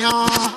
呀。